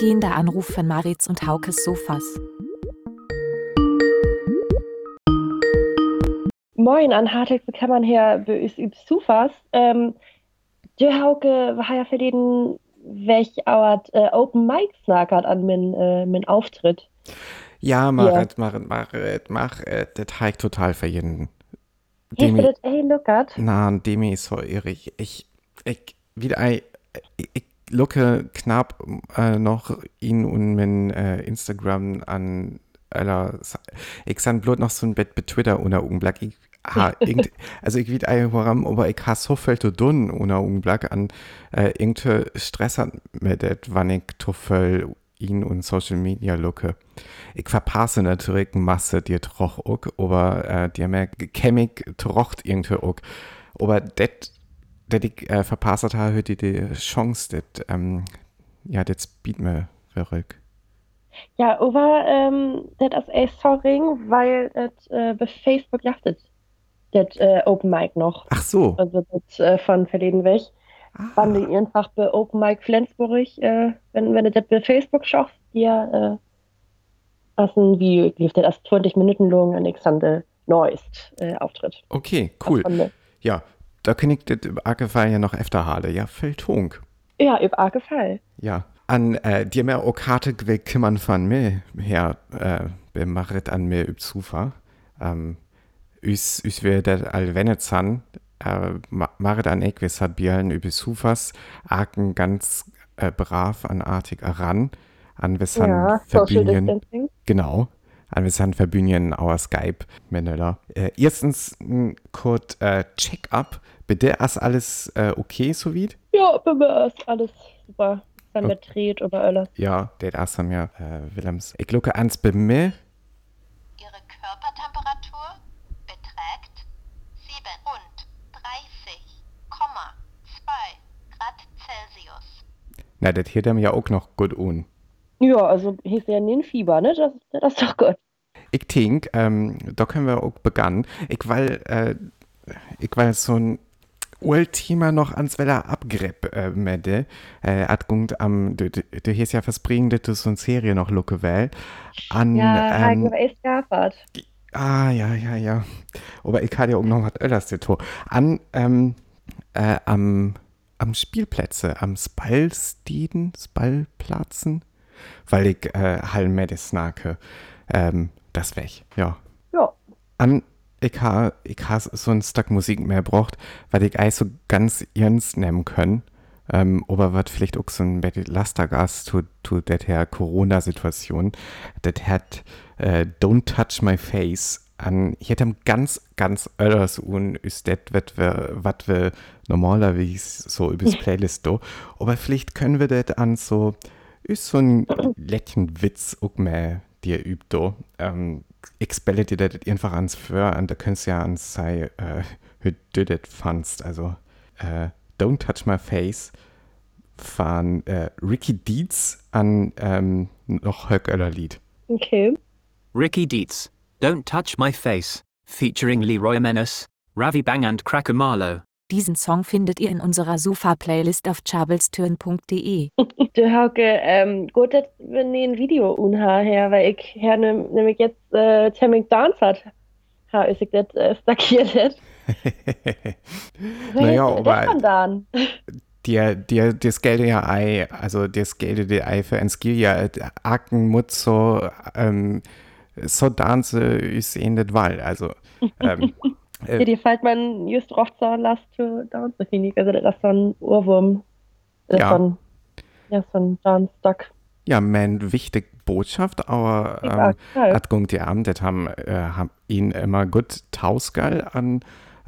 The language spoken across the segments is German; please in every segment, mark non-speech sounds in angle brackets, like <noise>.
eingehender Anruf von Maritz und Haukes Sofas. Moin an hartelijk willkommen her bij us über Sofas. Ähm, de Hauke war ja verleden welch auert äh, Open Mic snackert an min, äh, min Auftritt. Ja, Marit, yeah. Marit, Marit, mach, äh, das heik total für jeden. Hast du das ey lookert? Na, Demi ist so irrig. Ich, ich, wieder ein, ich, ich lucke knapp äh, noch ihn und mein äh, Instagram an aller, ich san bloß noch so ein Bett bei Twitter ohne Augenblick. Ich ha, <laughs> irgend, also ich weiß ein warum, aber ich habe so viel zu tun ohne Augenblick an äh, irgendein Stress hat mir das, wann ich zu viel ihn und Social Media lucke. Ich verpasse natürlich Masse dir troch auch, aber äh, die merkt, chemik trocht irgendwie auch. Aber das dat ich äh, verpasst habe, heute die Chance, das, ähm, ja, das bietet mir verrückt. Ja, aber ähm, das ist ein sorry, weil das äh, bei Facebook jachtet, das äh, Open Mic noch. Ach so. Also das äh, von verleden weg. Ah. Wann die einfach bei Open Mic Flensburg, äh, wenn, wenn du das bei Facebook schaffst, dir äh, wie lief das, 20 Minuten lang Alexander Neust äh, Auftritt. Okay, cool. Ja, da kann ich das Fall ja noch öfter haben. Ja, Feldtung. Ja, über Fall. Ja. An äh, dir mehr Karte kümmern von mir her, äh, bemacht an mir üb Zufa. Ähm, üs, üs wir das all Venezan, äh, macht an ich, wir Sabialen üb Zufas, aken ganz äh, brav an artig ran, an wir ja, Verbünien. Genau sind verbünien our Skype Menela. Äh, erstens kurz äh, Check-up. Bitte ist alles äh, okay soweit? Ja, bei mir ist alles super. Wenn wir dreht oder alles. Ja, der ist haben ja äh, Willems. Ich gucke ans bei mir. Ihre Körpertemperatur beträgt 37,2 Grad Celsius. Na, das hätte mir ja auch noch gut un. Ja, also hieß ja nie ein Fieber, ne? Das, das ist doch gut. Ich denke, ähm, da können wir auch beginnen. Ich weil, äh, ich weil so ein Ultima noch ans Weller abgrepp äh, mede, äh, atgungt am, du, du, du hast ja versprechen, du so eine Serie noch lucke well. An, ja, ähm, echt gafert. Ah, ja, ja, ja. Aber ich hatte ja auch noch was öllers to. An, ähm, äh, am, am Spielplätze, am Spallsteden, Spallplatzen, weil ich äh, Hallmede snake. Ähm, das weg, ja. Ja. An, ich ha, ich ha so ein Stück Musik mehr braucht, weil ich eigentlich so ganz ernst nehmen können. Ähm, aber was vielleicht auch so ein bisschen Lastergas zu, zu der Corona-Situation, das hat äh, Don't Touch My Face an, ich hätte ganz, ganz öllers un, ist das, was wir normalerweise so übers <laughs> Playlist do. Aber vielleicht können wir das an so, ist so ein letzten Witz auch mehr dir übt. Ähm, ich spelle dir das einfach ans Für und da könntest du ja ans sei, äh, <laughs> wie du das fandst. Also, äh, Don't Touch My Face von äh, Ricky Dietz an ähm, noch Höckeller Lied. Okay. Ricky Dietz, Don't Touch My Face, featuring Leroy Menace, Ravi Bang and Cracker Marlowe. Diesen Song findet ihr in unserer Sofa-Playlist auf chabelsturn.de. <laughs> du Hauke, ähm, gut, dass wir ein Video unha her, weil ich her nämlich jetzt äh, Temming Dance hat. Ha, ist ich das äh, stackiert. <laughs> naja, aber dir, dir, das Geld ja ei, also das Geld dir ei für ein Skill ja Acken mut so, ähm, so dance ist in das Wall, also, ähm, <laughs> Äh, ja, die fällt man just rocht so last down so finig. Also das ist so ein Ohrwurm. Das ja. So ein, ja, so ein Downstock. Ja, meine wichtige Botschaft, aber ähm, ja, hat gung die Abend, das haben, äh, haben ihn immer gut tausgeil an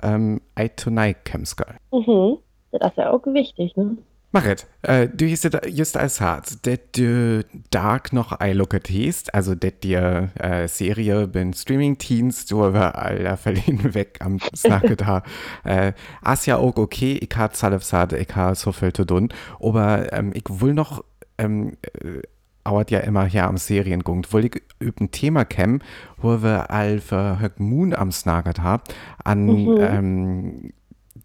ähm, Eye to Night Kemsgeil. Mhm. Das ist ja auch wichtig, ne? Marit, äh, du hast just als hart, dass du Dark noch einlocket hast, also dass dir äh, Serie bin Streaming-Teens, du aber alle verliehen <laughs> weg am Snacket da. äh, ist ja auch okay, ich habe Zalef Sade, ich habe so viel zu tun, aber ähm, ich will noch, ähm, äh, dauert ja immer hier am Seriengungt, will ich über ein Thema kämen, wo wir all für Höck Moon am Snacket haben, an, mhm. ähm,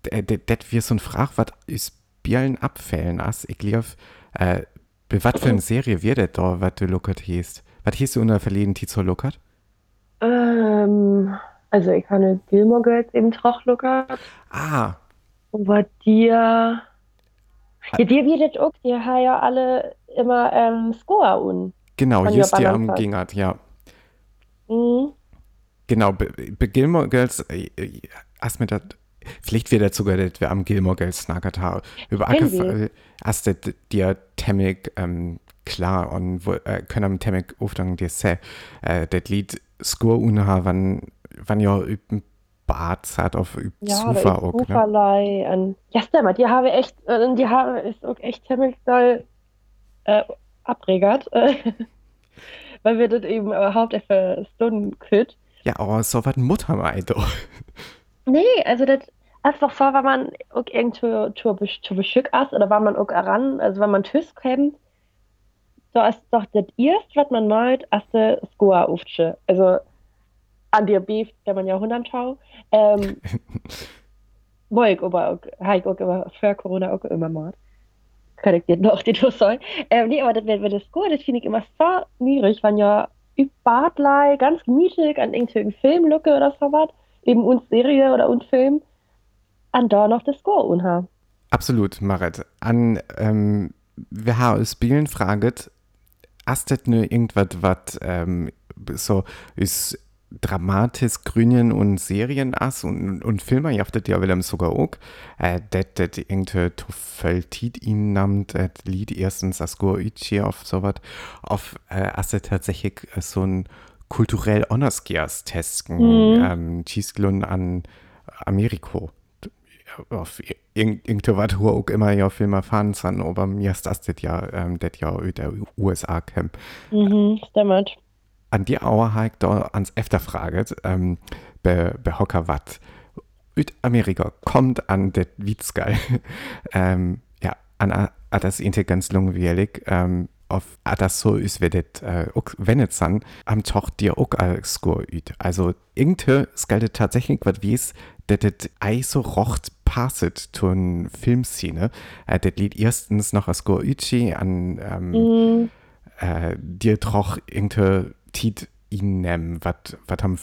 das wir so ein Frag, was ist Bielen abfällen ass. Ich glaube, äh, Bei was für eine Serie wird das da, was du lockert hieß? Was hieß du unter verleden Tizo lockert? Ähm, also ich habe Gilmore Girls eben drauf lockert. Ah, Aber dir. Ja, dir wird das auch, die haben ja alle immer ähm, Score un. genau, just dir am Gingert, ja. Mhm. Genau, bei, bei Gilmore Girls, äh, äh, hast mir das, vielleicht wird das sogar, dass wir am Gilmore Girls snackert haben. Über Fall hast du dir Temmig, ähm, klar, und wo, äh, können am Temmig aufdagen, dir se, äh, das Lied Score unha, wann, wann ja üben Bad hat auf üb Ja, Sofa da ist auch, ne? Soferlei. Und ja, stimmt, die haben echt, äh, die haben ist auch echt ziemlich doll äh, abregert. Äh, <laughs> weil wir das eben überhaupt für Stunden kütt. Ja, aber so was Mutter doch. Nee, also das einfach vor, wenn man auch irgendwo zu, besch- zu Beschück ist oder wenn man auch ran, also wenn man Tüss kennt, da ist doch das erst, was man meint, als der Score aufsche. Also an dir beeft, kann man ja hundertschau. Ähm, <laughs> Moi ich aber auch, habe ich auch immer vor Corona auch immer mal. Kann ich dir noch die du soll. Ähm, nee, aber das wäre das Score, das finde ich immer so niedrig, wenn ja Badlei, ganz gemütlich an irgendeinem Filmlucke oder so was, eben uns Serie oder uns Film, an da noch das Score unha. Absolut, Marit. An, ähm, wir haben uns Bielen fraget, hast du nur irgendwas, was ähm, so ist dramatisch Grünien und Serien as und, und Filme, ja, das ja Willem sogar auch, äh, das, das irgendwie Toffeltit ihn nammt, das Lied erstens das Goichi auf sowas, auf, äh, hast du tatsächlich so ein kulturell Honors testen, Mhm. ähm, an Ameriko auf irgend- irgendwas, wo auch immer ja Filme fahren sind, aber mir ist das das ja, ähm, das ja der USA käm. Mhm, stimmt. An die Auer habe ich da ans öfter fraget, ähm, bei, bei Hocker wat. Amerika kommt an det Witzgeil. <laughs> ähm, ja, an a, a das inte ganz langweilig. Ähm, auf a das so ist, wie det, äh, wenn es san, am Toch dir auch als Score üt. Also, irgendwie skaldet tatsächlich was wie es, dat det ei so rocht passet zu n Filmszene. Äh, det Lied erstens noch als ütschi an, ähm, Mhm. äh, dir troch irgendwie Tit ihn nehmen, was haben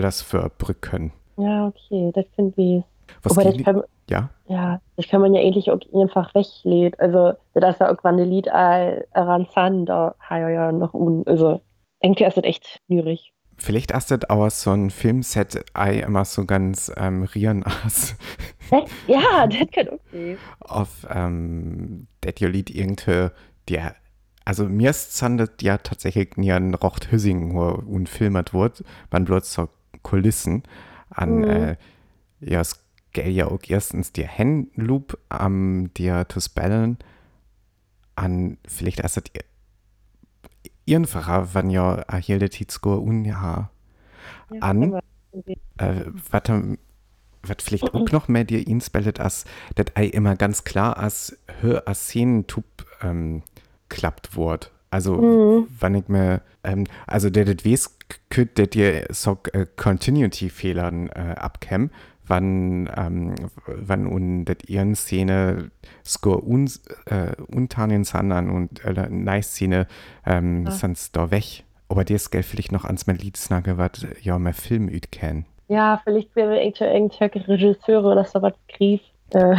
das für Brücken. Ja, okay, das finde ich. Was Aber das kann, ja, ja, das kann man ja eigentlich auch einfach weglegen. Also, das ist ja irgendwann ein Lied an San, da hat er ja noch un. Also, irgendwie ist das echt schwierig. Vielleicht ist das auch so ein Filmset ei immer so ganz ähm, rieren aus ja, das kann auch sein. auf ähm, das ja Lied irgendwie der also mir ist zandet ja tatsächlich nie an Rocht Hüssing wo und filmet wird, man bloß so Kulissen an Mhm. äh, ja es gäll ja auch erstens die Handloop am dir zu spellen an vielleicht erst das wenn ja hier der Tizko un ja Ja, An? äh, was was vielleicht auch noch mehr dir inspellet as dat ei immer ganz klar as hör as Szenentub ähm, klappt wort also Mhm. wann ich mir ähm, also der det wes könnt der dir so äh, Continuity Fehlern äh, abkäm wann ähm, wann und dat ihren Szene score un äh, untanen sandern und äh, nice Szene ähm, Ja. sonst da weg aber dir ist vielleicht noch ans mein Lied snagge wat ja mehr Film üt kennen Ja, vielleicht wäre irgendwelche Regisseure oder so was Grief. Äh,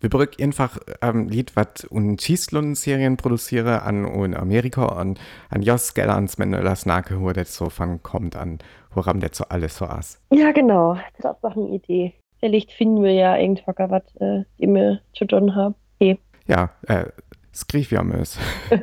Wir brück einfach ähm, Lied, was un Schießlund Serien produziere an in Amerika an an Jos Geller ans Männer Nake, wo das so von kommt an woran das so alles so aß. ja, genau. Das ist doch eine Idee. Vielleicht finden wir ja irgendwas, was äh, die wir zu tun haben. Ja, äh, skrif ja mös. <laughs>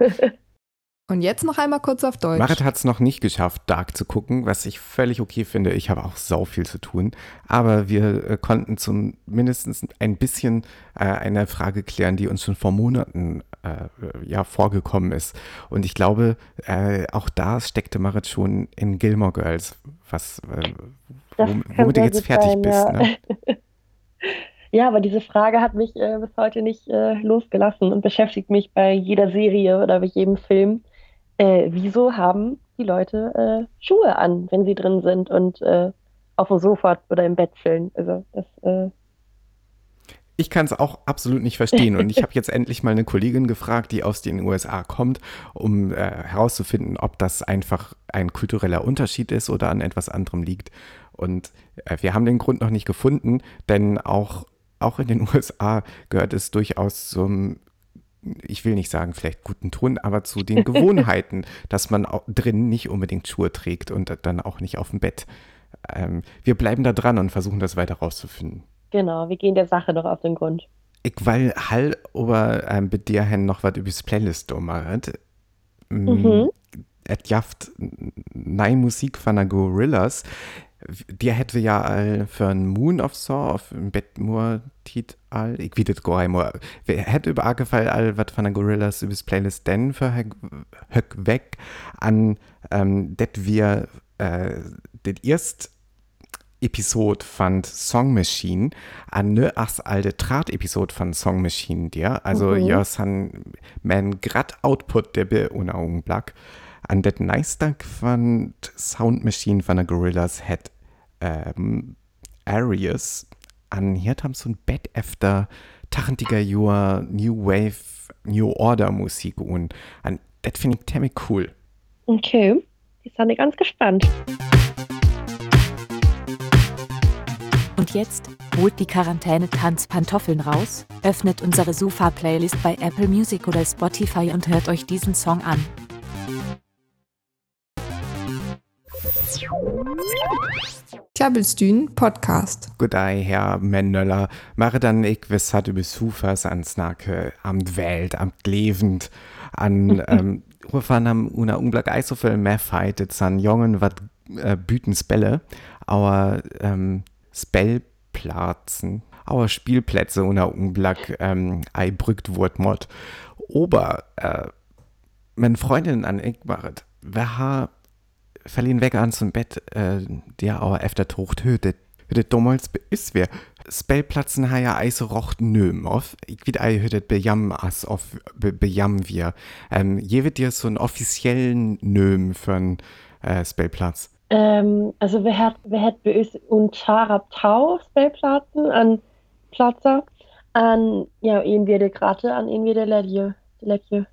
Und jetzt noch einmal kurz auf Deutsch. Marit hat es noch nicht geschafft, Dark zu gucken, was ich völlig okay finde. Ich habe auch sau viel zu tun. Aber wir äh, konnten zum mindestens ein bisschen äh, eine Frage klären, die uns schon vor Monaten äh, ja, vorgekommen ist. Und ich glaube, äh, auch da steckte Marit schon in Gilmore Girls, was, äh, womit du jetzt fertig sein, bist. ja. Ne? <laughs> Ja, aber diese Frage hat mich äh, bis heute nicht äh, losgelassen und beschäftigt mich bei jeder Serie oder bei jedem Film. Äh, wieso haben die Leute äh, Schuhe an, wenn sie drin sind und auf dem Sofa oder im Bett chillen? Also das, ich kann es auch absolut nicht verstehen. Und ich habe jetzt endlich mal eine Kollegin gefragt, die aus den USA kommt, um äh, herauszufinden, ob das einfach ein kultureller Unterschied ist oder an etwas anderem liegt. Und äh, wir haben den Grund noch nicht gefunden, denn auch, auch in den <laughs> USA gehört es durchaus zum, ich will nicht sagen vielleicht guten Ton, aber zu den <laughs> Gewohnheiten, dass man drin nicht unbedingt Schuhe trägt und dann auch nicht auf dem Bett. Ähm, wir bleiben da dran und versuchen das weiter rauszufinden. Genau, wir gehen der Sache noch auf den Grund. Ich will Hall aber ähm, bei dir hin noch was über das Playlist machen. Mhm. Et jaft neue Musik von der Gorillas. Die hätte ja all für ein Moon of Saw auf dem Bett nur Tit all. Ich gar nicht mehr. Wer hätte über gefallen all was von der Gorillas über das Playlist denn für Höck weg an, ähm, das wir äh, das erst Episode von Song Machine an ne as alte Trat-Episode von Song Machine dir. Also Mhm. ja, san man grad Output der be ohne Augenblick. An det Neistag von Sound Machine von der Gorillas hat ähm, Arius an hier haben so ein Bett efter tachentiger Jahr New Wave New Order Musik und an das finde ich ziemlich cool. Okay, ich bin ganz gespannt. Jetzt holt die Quarantäne-Tanzpantoffeln raus, öffnet unsere Sofa-Playlist bei Apple Music oder Spotify und hört euch diesen Song an. Klabbelstühn Podcast. Godei, Herr Mendöller, mache dann ich was hat über Sufas an Snake, am Welt, am Levend, an, <laughs> ähm, Rufen am una Unglück ei so viel mehr fightet, san Jungen wat äh, büten Spelle, aber ähm, Spellplatzen, aber Spielplätze una Unglück ähm, ei brückt Wort mod. Ober, äh, meine Freundin an ich machet, wer ha verliehen weg an zum Bett, äh, der aber efter Tocht hötet. Hötet damals ist wer. Spellplatzen ha ja eise rocht nöm auf. Ich wieder ei hötet bejam as auf be, bejam wir. Ähm, je wird dir so einen offiziellen Nöm für einen äh, Spellplatz. Ähm, also wir hat, wir hat bei uns und Charab Tau Spellplatten an Platzer, an, ja, ihn wir gerade an ihn wir der Ledje. Ledje.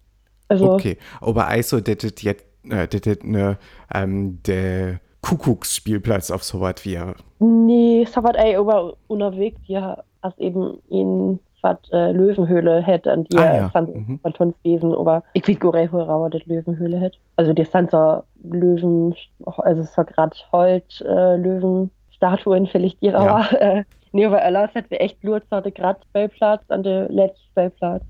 Also, Okay, aber also das ist jetzt äh, das ist ne, ähm, der Kuckucksspielplatz auf so was wie nee, so was ey, aber unterwegs, ja, als eben in was äh, Löwenhöhle hätte, an die Ah, ja. ja. Mhm. aber ich weiß gar nicht, wo rauer das Löwenhöhle hätte. Also die sind so Löwen, also so grad Holz, äh, Löwenstatuen vielleicht die rauer. <laughs> Äh, nee, aber Erlass hat wir echt nur der grad Spellplatz an der letzten Spellplatz.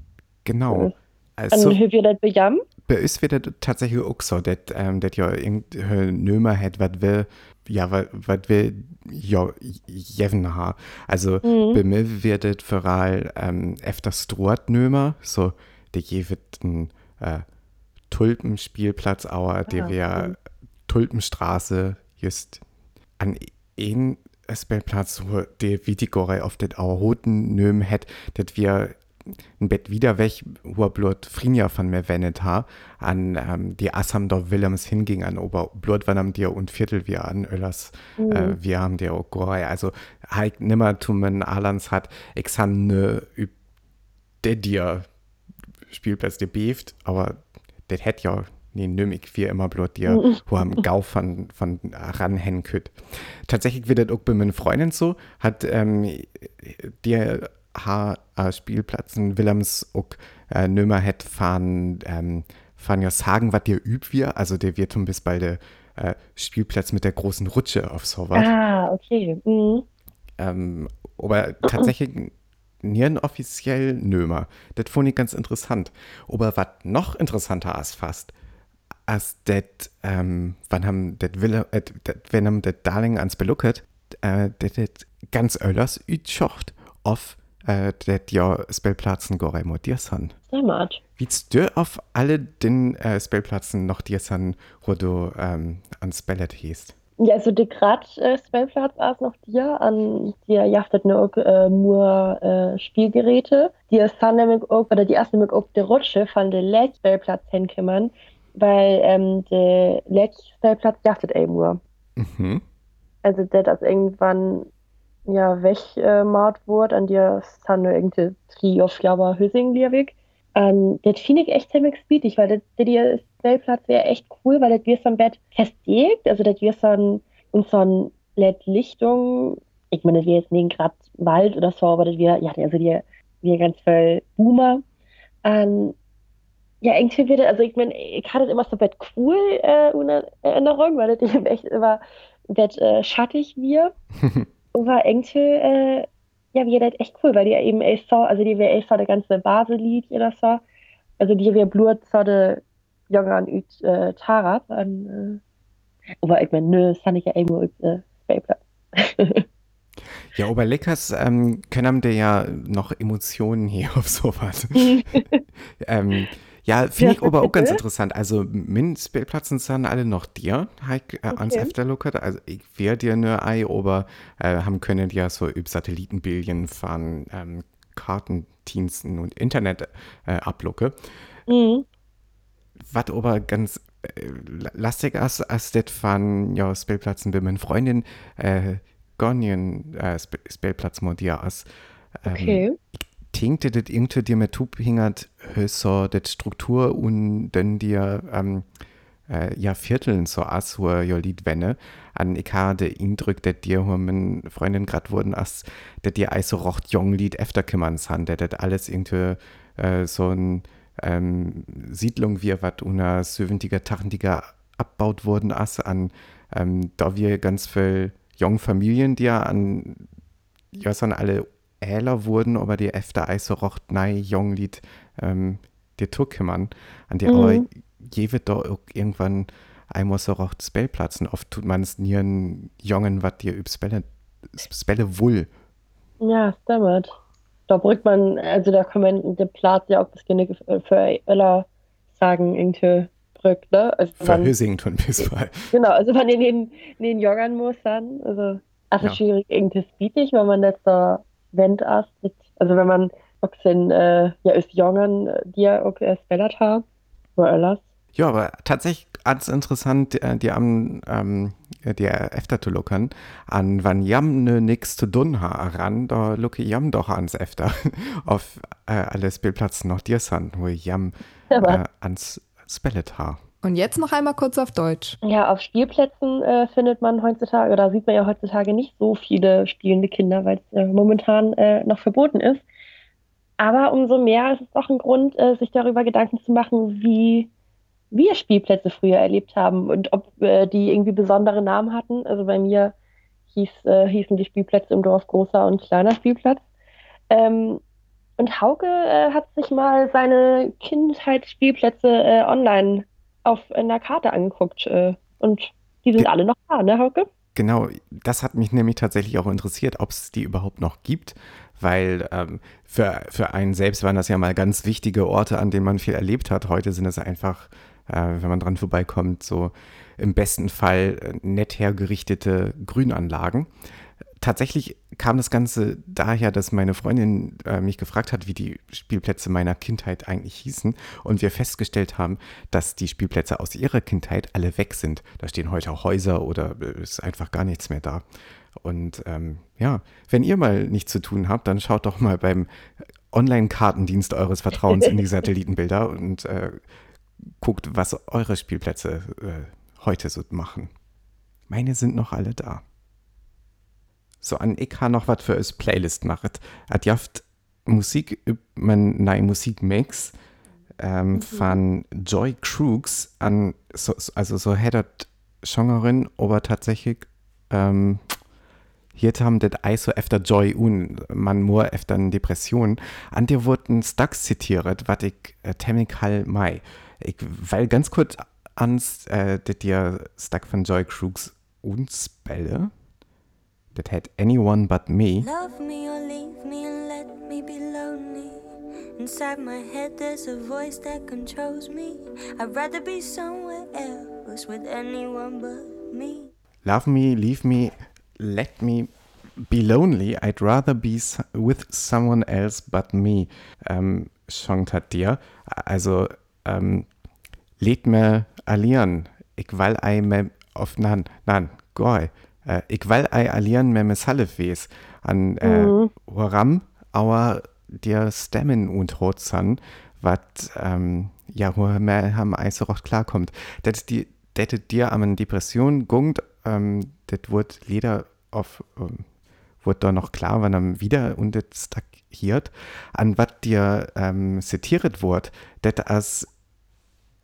Genau. An Also, so, wir das bejam. bei uns wird das tatsächlich auch so, dass ähm, das ja irgendein Nömer hat, was wir, ja, was wir ja jeven ha. Also, Mhm. bei mir wird das vor allem ähm, öfter Strohat Nömer, so, der je wird ein äh, Tulpenspielplatz, aber der Ah, wäre mhm. Tulpenstraße, just an einen Spellplatz, wo der Vitigore auf das auch roten Nöm hat, das wir ein Bett wieder weg, wo Blut Frinja von mir wendet ha, an ähm, die Assam dort Willems hinging an Ober Blut wann am dir und Viertel wir an Öllers, Mhm. äh, wir haben der auch Gorei. Also halt nimmer tummen Alans hat, ich han ne üb der dir Spielplatz der beeft, aber das hätt ja nee, nömig wie immer bloß dir, wo am Gau von, von ranhängen könnt. Tatsächlich wird das auch bei meinen Freundin so, hat ähm, dir ha äh, Spielplatzen Willems äh, nömer hätt fahren, ähm, fahren ja sagen, was dir übt wir, also der wird bis bald der äh, Spielplatz mit der großen Rutsche auf so was. Ah, okay. Mhm. Ähm, aber tatsächlich nieren offiziell nömer. Das fand ich ganz interessant. Aber was noch interessanter ist fast, als das, ähm, wann haben das Wille, äh, wenn haben das Darling ans belucket, äh, das das ganz öllers ütschocht auf äh, das ja Spellplatzen gore modiersan. Sehr mat. Wiest du auf alle den äh, Spellplatzen noch dirsan, wo du ähm, ans Spellet hießt? Ja, also der grad äh, Spellplatz ist noch dir an dir jachtet nur äh, nur äh, Spielgeräte. Die ist dann nämlich auch, oder die erste nämlich auch der Rutsche von der letzten Spellplatz hinkümmern, weil ähm, der letzte Spellplatz jachtet eben nur. Mhm. Also der das irgendwann ja, wegmaat äh, wordt en die staan nu irgendwie drie of jaar Hüsing, liewig. Und das finde ich echt ziemlich spietig, weil der Stellplatz wäre echt cool, weil das wir so Bett festlegt, also das wir so in so ein LED-Lichtung, ich meine, das wäre jetzt nicht gerade Wald oder so, aber das wäre, ja, also die, wir ganz viel Boomer. Und ja, irgendwie wird also ich meine, ich hatte immer so Bett cool äh, in Erinnerung, weil das eben <laughs> echt immer Bett äh, schattig wir. <laughs> irgendwie, äh, ja, wie das echt cool, weil die eben echt so, also die wäre echt so der ganze Baselied oder so. Also die wäre blut so der Junge an üt äh, Tarab an, äh, aber ich meine, nö, das fand ich ja irgendwo als äh. <laughs> Ja, aber Leckers ähm, können dir ja noch Emotionen hier <laughs> auf sowas. <laughs> ähm, ja, finde ich aber auch ganz interessant. Also, min Spielplatzen sind alle noch dir, halt, äh, okay. ans Efterlookert. Also, ich werde dir nur ei, aber äh, haben können ja so über Satellitenbildchen von ähm, Kartendiensten und Internet äh, ablucke. Mhm. Was aber ganz äh, lastig ist, als das von ja, Spielplatzen bei meinen Freundin äh, Gonjen äh, Spielplatz modier ist. Ähm, okay tänkte das irgendwie dir mit Tub hingert so das Struktur und dann dir ähm, äh, ja Vierteln so as wo jo Lied wenne an ich hatte Eindruck, dass dir wo meine Freundin grad wurden as dass dir also rocht jung Lied efter kümmern san der das alles irgendwie äh, so ein ähm, Siedlung wie was unter 70er, 80er abbaut wurden as an ähm, da wir ganz viel jungen Familien, die ja an ja, sind alle äler wurden, aber die efter also rocht nei Jonglied ähm, die Turkemmann, an die mhm. aber je wird da auch irgendwann einmal so rocht Spellplatzen. Oft tut man es nie einen Jungen, was dir üb Spelle, Spelle wohl. Ja, stimmt. Da brückt man, also da kann man der Platz ja auch das Genick für Öller sagen, irgendwie brückt, ne? Also für Hüsington bis. Genau, also man in den, den Joggern muss dann, also, also ja. schwierig irgendwie bietig, wenn man jetzt da Wend also wenn man också äh, ja, ist jungen, die auch spellat har, wo alles. Ja, aber tatsächlich ganz interessant, äh, die am ähm, die efter zu luckern, an wann jam ne nix zu tun ha ran, da lucke jam doch ans efter <laughs> auf äh, alle Spielplätze noch dir sind, wo jam äh, ans Spellet ha. Und jetzt noch einmal kurz auf Deutsch. Ja, auf Spielplätzen äh, findet man heutzutage, oder sieht man ja heutzutage nicht so viele spielende Kinder, weil es äh, momentan äh, noch verboten ist. Aber umso mehr ist es doch ein Grund, äh, sich darüber Gedanken zu machen, wie wir Spielplätze früher erlebt haben und ob äh, die irgendwie besondere Namen hatten. Also bei mir hieß, äh, hießen die Spielplätze im Dorf großer und kleiner Spielplatz. Ähm, und Hauke hat sich mal seine Kindheitsspielplätze online auf einer Karte angeguckt äh, und die sind Ge alle noch da, ne, Hauke? Genau, das hat mich nämlich tatsächlich auch interessiert, ob es die überhaupt noch gibt, weil ähm, für, für einen selbst waren das ja mal ganz wichtige Orte, an denen man viel erlebt hat. Heute sind es einfach, äh, wenn man dran vorbeikommt, so im besten Fall äh, nett hergerichtete Grünanlagen tatsächlich kam das Ganze daher, dass meine Freundin äh, mich gefragt hat, wie die Spielplätze meiner Kindheit eigentlich hießen und wir festgestellt haben, dass die Spielplätze aus ihrer Kindheit alle weg sind. Da stehen heute auch Häuser oder äh, ist einfach gar nichts mehr da. Und ähm, ja, wenn ihr mal nichts zu tun habt, dann schaut doch mal beim Online-Kartendienst eures Vertrauens in die <laughs> Satellitenbilder und äh, guckt, was eure Spielplätze äh, heute so machen. Meine sind noch alle da so an ich habe noch was für eine Playlist macht. Hat jaft Musik, man neue Musikmix ähm, mhm. von Joy Crooks an, so, also so hättet Genrerin, aber tatsächlich ähm, hier haben das also öfter Joy und man nur öfter eine Depression. An dir wurden Stacks zitiert, was ich äh, halt mai. Ich, weil ganz kurz ans, äh, das dir Stack von Joy Crooks uns spelle that had anyone but me. Love me or leave me and let me be lonely. Inside my head, there's a voice that controls me. I'd rather be somewhere else with anyone but me. Love me, leave me, let me be lonely. I'd rather be with someone else but me. Ähm, hat dir. Also, ähm, lädt mir allieren. Ich will ei me auf, nan, nan, goi. Äh, ich will ei allieren me me Salif An äh, Mhm. Horam, aber dir Stemmen und Hotzan, was ähm, ja, wo mehr also auch klarkommt. Das die, das dir an Depression gungt, ähm, das wird leider auf, ähm, wird da noch klar, wenn er wieder und das stagniert, an was dir ähm, zitiert wird, das als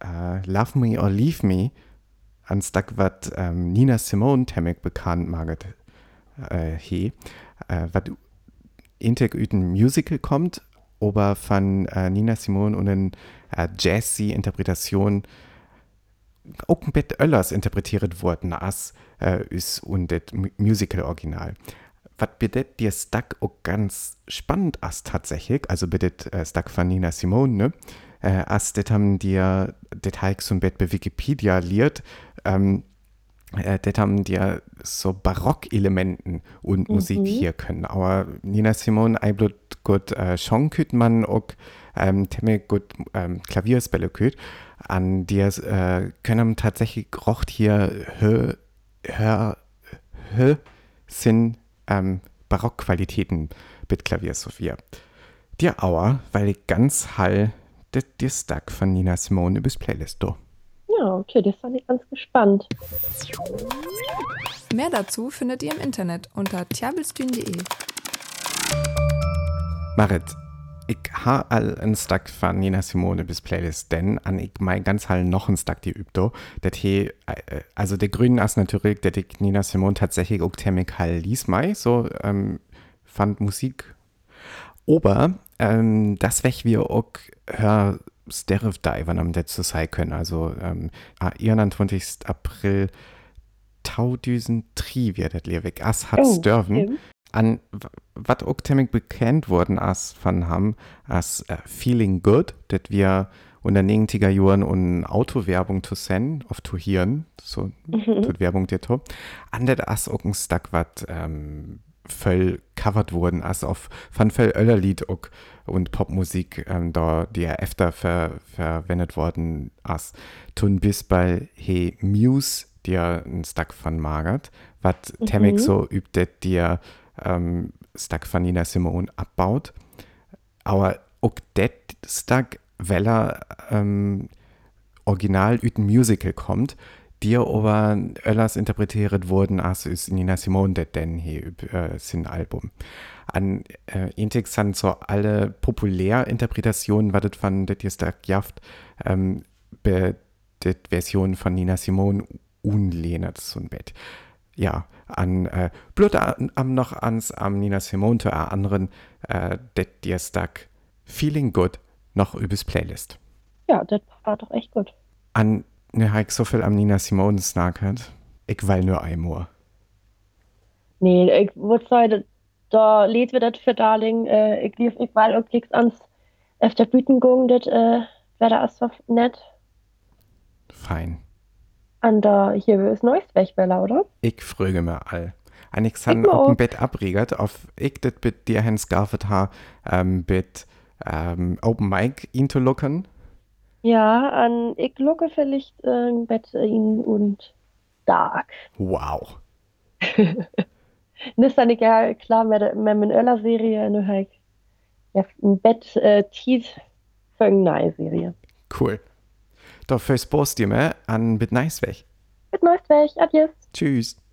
äh, Love Me or Leave Me, an Stück, was ähm, Nina Simone Temmek bekannt maget, äh, he, äh, was Integ üten Musical kommt, aber von äh, Nina Simone und eine äh, jazzy Interpretation auch ein bisschen öllers interpretiert worden als äh, ist und das Mu- Musical-Original. Was bedeutet dir Stuck auch ganz spannend als tatsächlich, also bedeutet äh, Stuck von Nina Simone, ne? Äh, das haben dir, ich so ein bisschen bei Wikipedia liert, ähm, äh, das haben dir so Barockelementen und Musik hier können. Aber Nina Simone, ein blut gut äh, Song küt man auch ähm, temme gut ähm, Klavierspelle küt. An dir äh, können tatsächlich rocht hier hö, hö, hö, sind ähm, Barockqualitäten mit Klavier Sophia. Dir Auer, weil ich ganz hall das dir Stuck von Nina Simone übers Playlist do. Ja, okay, das fand ich ganz gespannt. Mehr dazu findet ihr im Internet unter tiabelstühn.de. Marit, ich ha all ein Stack von Nina Simone bis Playlist, denn an ich mein ganz hall noch ein Stack die übt do. Dat he, äh, also der grünen Ass natürlich, der ich Nina Simone tatsächlich auch thermik hall lies mei, so ähm, fand Musik. Aber ähm, das wech wir auch hör Sterif Divern am letzten sein können. Also ähm, am 21. April 2003 wird das Lewig. Ass hat Oh, dürfen an was auch ziemlich bekannt worden als von haben als äh, Feeling Good, das wir unter 90er Jahren und Autowerbung zu senden, auf zu hören, so tut Werbung dir top. An der as auch ein Stuck, was ähm, voll covered wurden, als auf von voll Öllerlied und Popmusik ähm, da, die ja öfter ver, verwendet worden als tun bis bei Hey Muse, dir ein Stuck von Margaret, was Temik so übt, das dir ähm, Stuck von Nina Simone abbaut. Aber auch das Stuck, weil er ähm, original üten Musical kommt, die aber öllers interpretiert wurden, als ist Nina Simone det denn hier äh, sin Album. An äh, Intix sind so alle Populärinterpretationen, was das von det hier Stuck jaft, ähm, be det Version von Nina Simone unlehnet so ein Bett. Ja, an äh, blöd am noch ans am Nina Simone zu anderen äh, det Stuck Feeling Good noch übers Playlist. Ja, das war doch echt gut. An ne hab ich so viel am Nina Simone snackert. Ich will nur einmal. Nee, ich würde sagen, da lädt wir das für Darling. Äh, ich lief, ich weil und krieg's ans auf der Büten gegangen, das äh, wäre das nett. Fein. An der, hier ist Neues Wegweller, oder? Ich fröge mir all. An ich Ich auf dem auch. Bett abregert, auf ich det mit dir Hans Garfet ha, ähm, mit ähm, Open Mic into looken. Ja, an ich lucke vielleicht äh, ihn und Dark. Wow. Das ist dann ja klar, mit, mit meiner Öller-Serie, nur halt ja, im Bett äh, tief für eine neue Serie. Cool. Doch fürs Post dir mehr an mit nice weg. Mit Neues Weg, adios. Tschüss.